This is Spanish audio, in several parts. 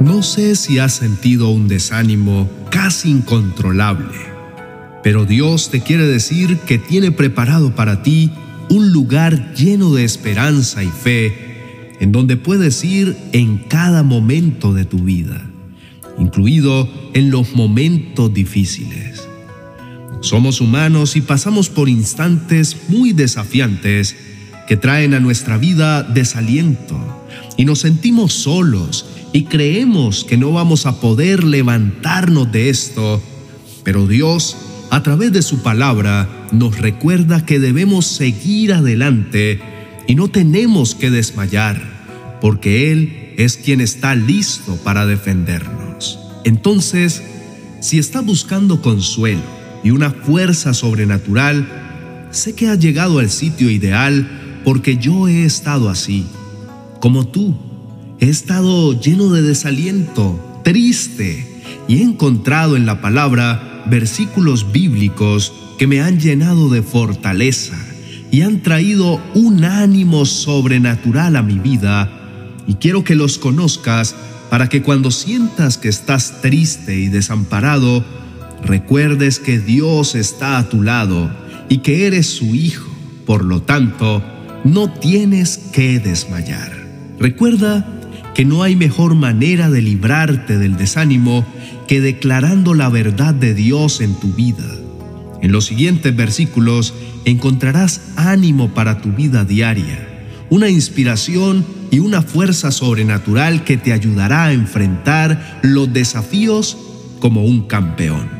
No sé si has sentido un desánimo casi incontrolable, pero Dios te quiere decir que tiene preparado para ti un lugar lleno de esperanza y fe en donde puedes ir en cada momento de tu vida, incluido en los momentos difíciles. Somos humanos y pasamos por instantes muy desafiantes que traen a nuestra vida desaliento y nos sentimos solos y creemos que no vamos a poder levantarnos de esto, pero Dios, a través de su palabra, nos recuerda que debemos seguir adelante y no tenemos que desmayar, porque Él es quien está listo para defendernos. Entonces, si está buscando consuelo y una fuerza sobrenatural, sé que ha llegado al sitio ideal porque yo he estado así, como tú He estado lleno de desaliento, triste, y he encontrado en la palabra versículos bíblicos que me han llenado de fortaleza y han traído un ánimo sobrenatural a mi vida. Y quiero que los conozcas para que cuando sientas que estás triste y desamparado, recuerdes que Dios está a tu lado y que eres su hijo. Por lo tanto, no tienes que desmayar. Recuerda que no hay mejor manera de librarte del desánimo que declarando la verdad de Dios en tu vida. En los siguientes versículos encontrarás ánimo para tu vida diaria, una inspiración y una fuerza sobrenatural que te ayudará a enfrentar los desafíos como un campeón.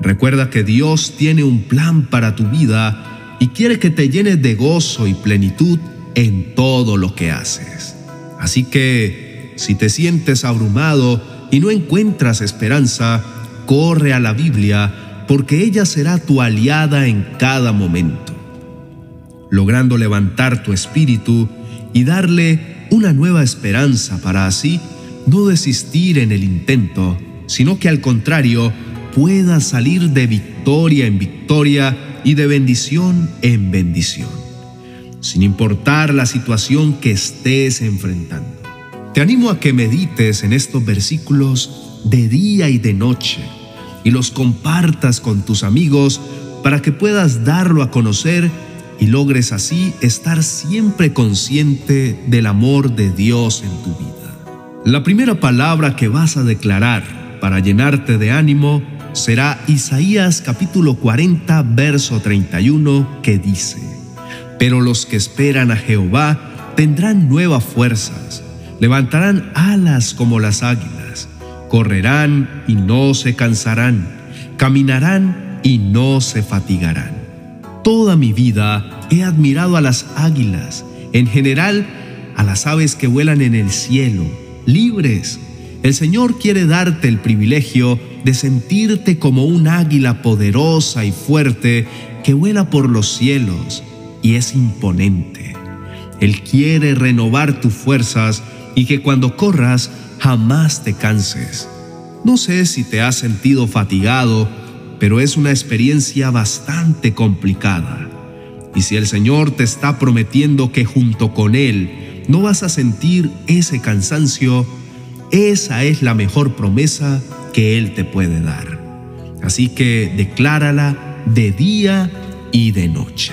Recuerda que Dios tiene un plan para tu vida y quiere que te llenes de gozo y plenitud en todo lo que haces. Así que, si te sientes abrumado y no encuentras esperanza, corre a la Biblia, porque ella será tu aliada en cada momento, logrando levantar tu espíritu y darle una nueva esperanza para así no desistir en el intento, sino que al contrario puedas salir de victoria en victoria y de bendición en bendición sin importar la situación que estés enfrentando. Te animo a que medites en estos versículos de día y de noche y los compartas con tus amigos para que puedas darlo a conocer y logres así estar siempre consciente del amor de Dios en tu vida. La primera palabra que vas a declarar para llenarte de ánimo será Isaías capítulo 40 verso 31 que dice, pero los que esperan a Jehová tendrán nuevas fuerzas, levantarán alas como las águilas, correrán y no se cansarán, caminarán y no se fatigarán. Toda mi vida he admirado a las águilas, en general a las aves que vuelan en el cielo, libres. El Señor quiere darte el privilegio de sentirte como un águila poderosa y fuerte que vuela por los cielos y es imponente. Él quiere renovar tus fuerzas y que cuando corras jamás te canses. No sé si te has sentido fatigado, pero es una experiencia bastante complicada. Y si el Señor te está prometiendo que junto con Él no vas a sentir ese cansancio, esa es la mejor promesa que Él te puede dar. Así que declárala de día y de noche.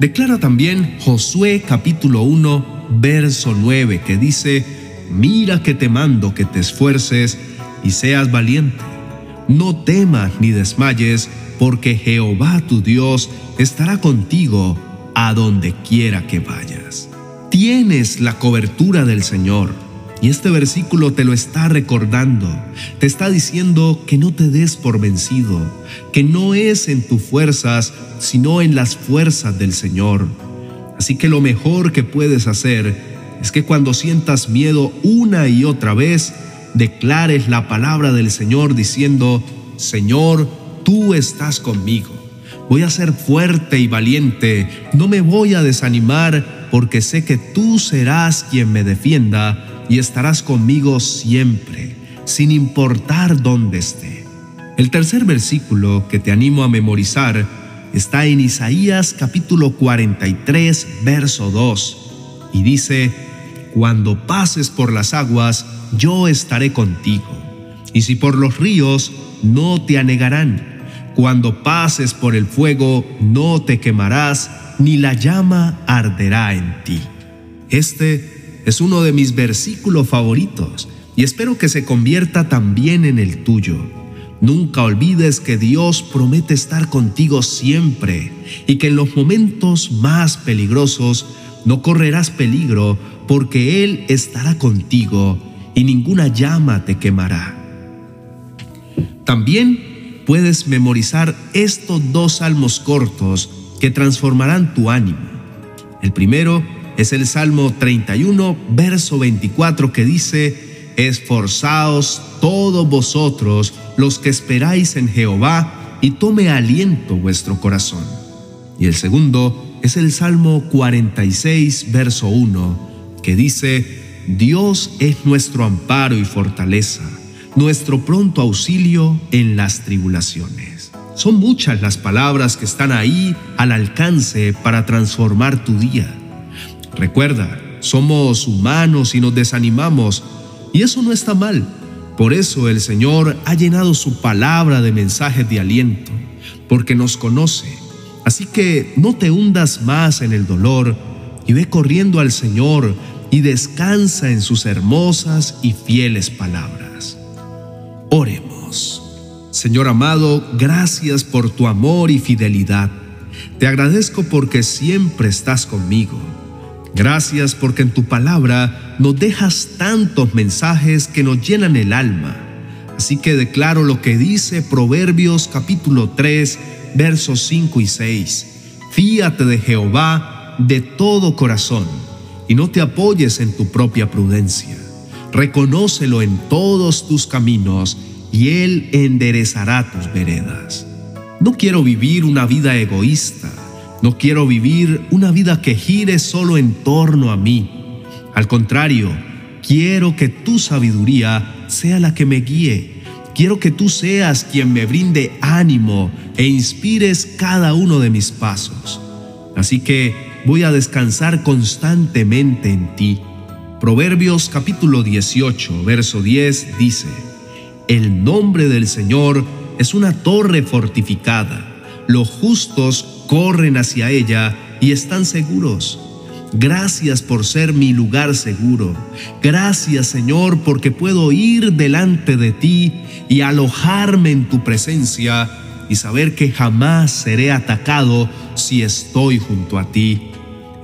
Declara también Josué capítulo 1, verso 9, que dice, Mira que te mando que te esfuerces y seas valiente. No temas ni desmayes, porque Jehová tu Dios estará contigo a donde quiera que vayas. Tienes la cobertura del Señor y este versículo te lo está recordando, te está diciendo que no te des por vencido, que no es en tus fuerzas, sino en las fuerzas del Señor. Así que lo mejor que puedes hacer es que cuando sientas miedo una y otra vez, declares la palabra del Señor diciendo, Señor, tú estás conmigo. Voy a ser fuerte y valiente, no me voy a desanimar porque sé que tú serás quien me defienda y estarás conmigo siempre, sin importar dónde esté. El tercer versículo que te animo a memorizar está en Isaías capítulo 43, verso 2, y dice, cuando pases por las aguas, yo estaré contigo. Y si por los ríos, no te anegarán. Cuando pases por el fuego, no te quemarás, ni la llama arderá en ti. Este es uno de mis versículos favoritos y espero que se convierta también en el tuyo. Nunca olvides que Dios promete estar contigo siempre y que en los momentos más peligrosos no correrás peligro porque Él estará contigo y ninguna llama te quemará. También puedes memorizar estos dos salmos cortos que transformarán tu ánimo. El primero es el Salmo 31, verso 24, que dice, Esforzaos todos vosotros los que esperáis en Jehová, y tome aliento vuestro corazón. Y el segundo es el Salmo 46, verso 1, que dice, Dios es nuestro amparo y fortaleza, nuestro pronto auxilio en las tribulaciones. Son muchas las palabras que están ahí al alcance para transformar tu día. Recuerda, somos humanos y nos desanimamos, y eso no está mal. Por eso el Señor ha llenado su palabra de mensajes de aliento, porque nos conoce. Así que no te hundas más en el dolor y ve corriendo al Señor y descansa en sus hermosas y fieles palabras. Oremos. Señor amado, gracias por tu amor y fidelidad. Te agradezco porque siempre estás conmigo Gracias porque en tu palabra nos dejas tantos mensajes que nos llenan el alma. Así que declaro lo que dice Proverbios capítulo 3, versos 5 y 6. Fíate de Jehová de todo corazón y no te apoyes en tu propia prudencia. Reconócelo en todos tus caminos y Él enderezará tus veredas. No quiero vivir una vida egoísta no quiero vivir una vida que gire solo en torno a mí. Al contrario, quiero que tu sabiduría sea la que me guíe. Quiero que tú seas quien me brinde ánimo e inspires cada uno de mis pasos. Así que voy a descansar constantemente en ti. Proverbios capítulo 18, verso 10 dice, El nombre del Señor es una torre fortificada. Los justos corren hacia ella y están seguros. Gracias por ser mi lugar seguro. Gracias Señor porque puedo ir delante de ti y alojarme en tu presencia y saber que jamás seré atacado si estoy junto a ti.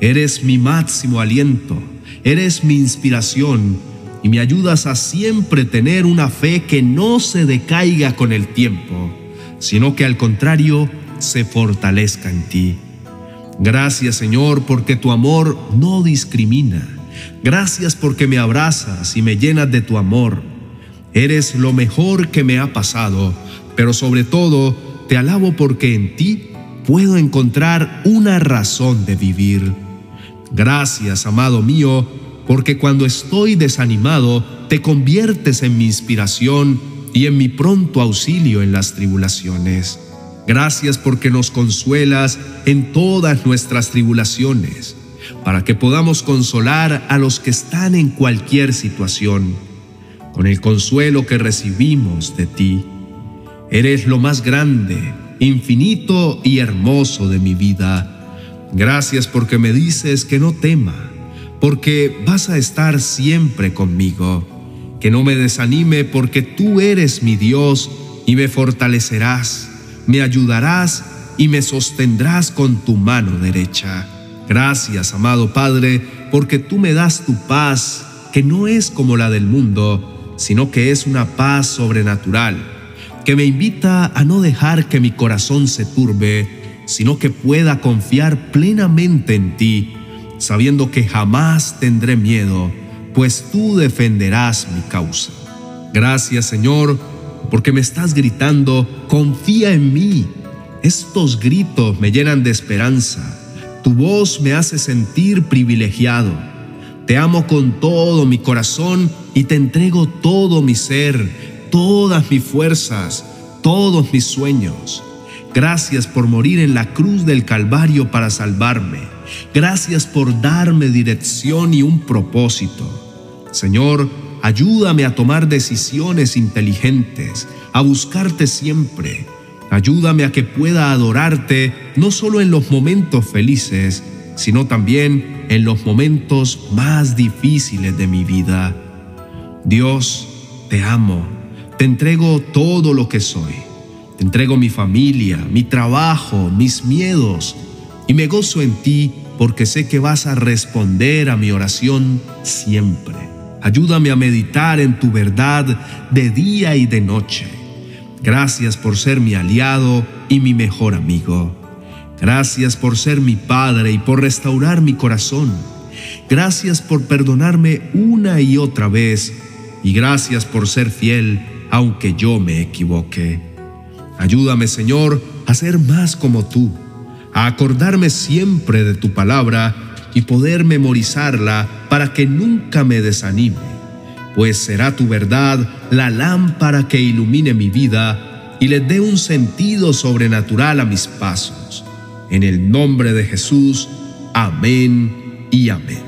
Eres mi máximo aliento, eres mi inspiración y me ayudas a siempre tener una fe que no se decaiga con el tiempo, sino que al contrario se fortalezca en ti. Gracias Señor porque tu amor no discrimina. Gracias porque me abrazas y me llenas de tu amor. Eres lo mejor que me ha pasado, pero sobre todo te alabo porque en ti puedo encontrar una razón de vivir. Gracias, amado mío, porque cuando estoy desanimado, te conviertes en mi inspiración y en mi pronto auxilio en las tribulaciones. Gracias porque nos consuelas en todas nuestras tribulaciones, para que podamos consolar a los que están en cualquier situación, con el consuelo que recibimos de ti. Eres lo más grande, infinito y hermoso de mi vida. Gracias porque me dices que no tema, porque vas a estar siempre conmigo. Que no me desanime porque tú eres mi Dios y me fortalecerás me ayudarás y me sostendrás con tu mano derecha. Gracias, amado Padre, porque tú me das tu paz, que no es como la del mundo, sino que es una paz sobrenatural, que me invita a no dejar que mi corazón se turbe, sino que pueda confiar plenamente en ti, sabiendo que jamás tendré miedo, pues tú defenderás mi causa. Gracias, Señor, porque me estás gritando, confía en mí. Estos gritos me llenan de esperanza. Tu voz me hace sentir privilegiado. Te amo con todo mi corazón y te entrego todo mi ser, todas mis fuerzas, todos mis sueños. Gracias por morir en la cruz del Calvario para salvarme. Gracias por darme dirección y un propósito. Señor, ayúdame a tomar decisiones inteligentes, a buscarte siempre. Ayúdame a que pueda adorarte no solo en los momentos felices, sino también en los momentos más difíciles de mi vida. Dios, te amo, te entrego todo lo que soy. Te entrego mi familia, mi trabajo, mis miedos, y me gozo en ti porque sé que vas a responder a mi oración siempre. Ayúdame a meditar en tu verdad de día y de noche. Gracias por ser mi aliado y mi mejor amigo. Gracias por ser mi Padre y por restaurar mi corazón. Gracias por perdonarme una y otra vez. Y gracias por ser fiel aunque yo me equivoque. Ayúdame, Señor, a ser más como tú a acordarme siempre de tu palabra y poder memorizarla para que nunca me desanime, pues será tu verdad la lámpara que ilumine mi vida y le dé un sentido sobrenatural a mis pasos. En el nombre de Jesús, amén y amén.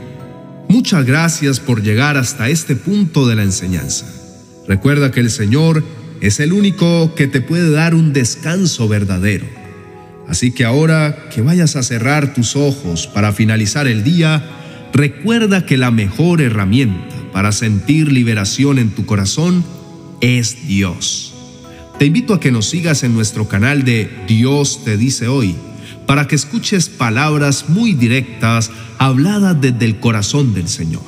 Muchas gracias por llegar hasta este punto de la enseñanza. Recuerda que el Señor es el único que te puede dar un descanso verdadero Así que ahora que vayas a cerrar tus ojos para finalizar el día, recuerda que la mejor herramienta para sentir liberación en tu corazón es Dios. Te invito a que nos sigas en nuestro canal de Dios te dice hoy, para que escuches palabras muy directas habladas desde el corazón del Señor.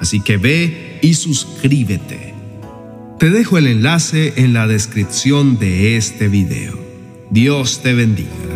Así que ve y suscríbete. Te dejo el enlace en la descripción de este video. Dios te bendiga.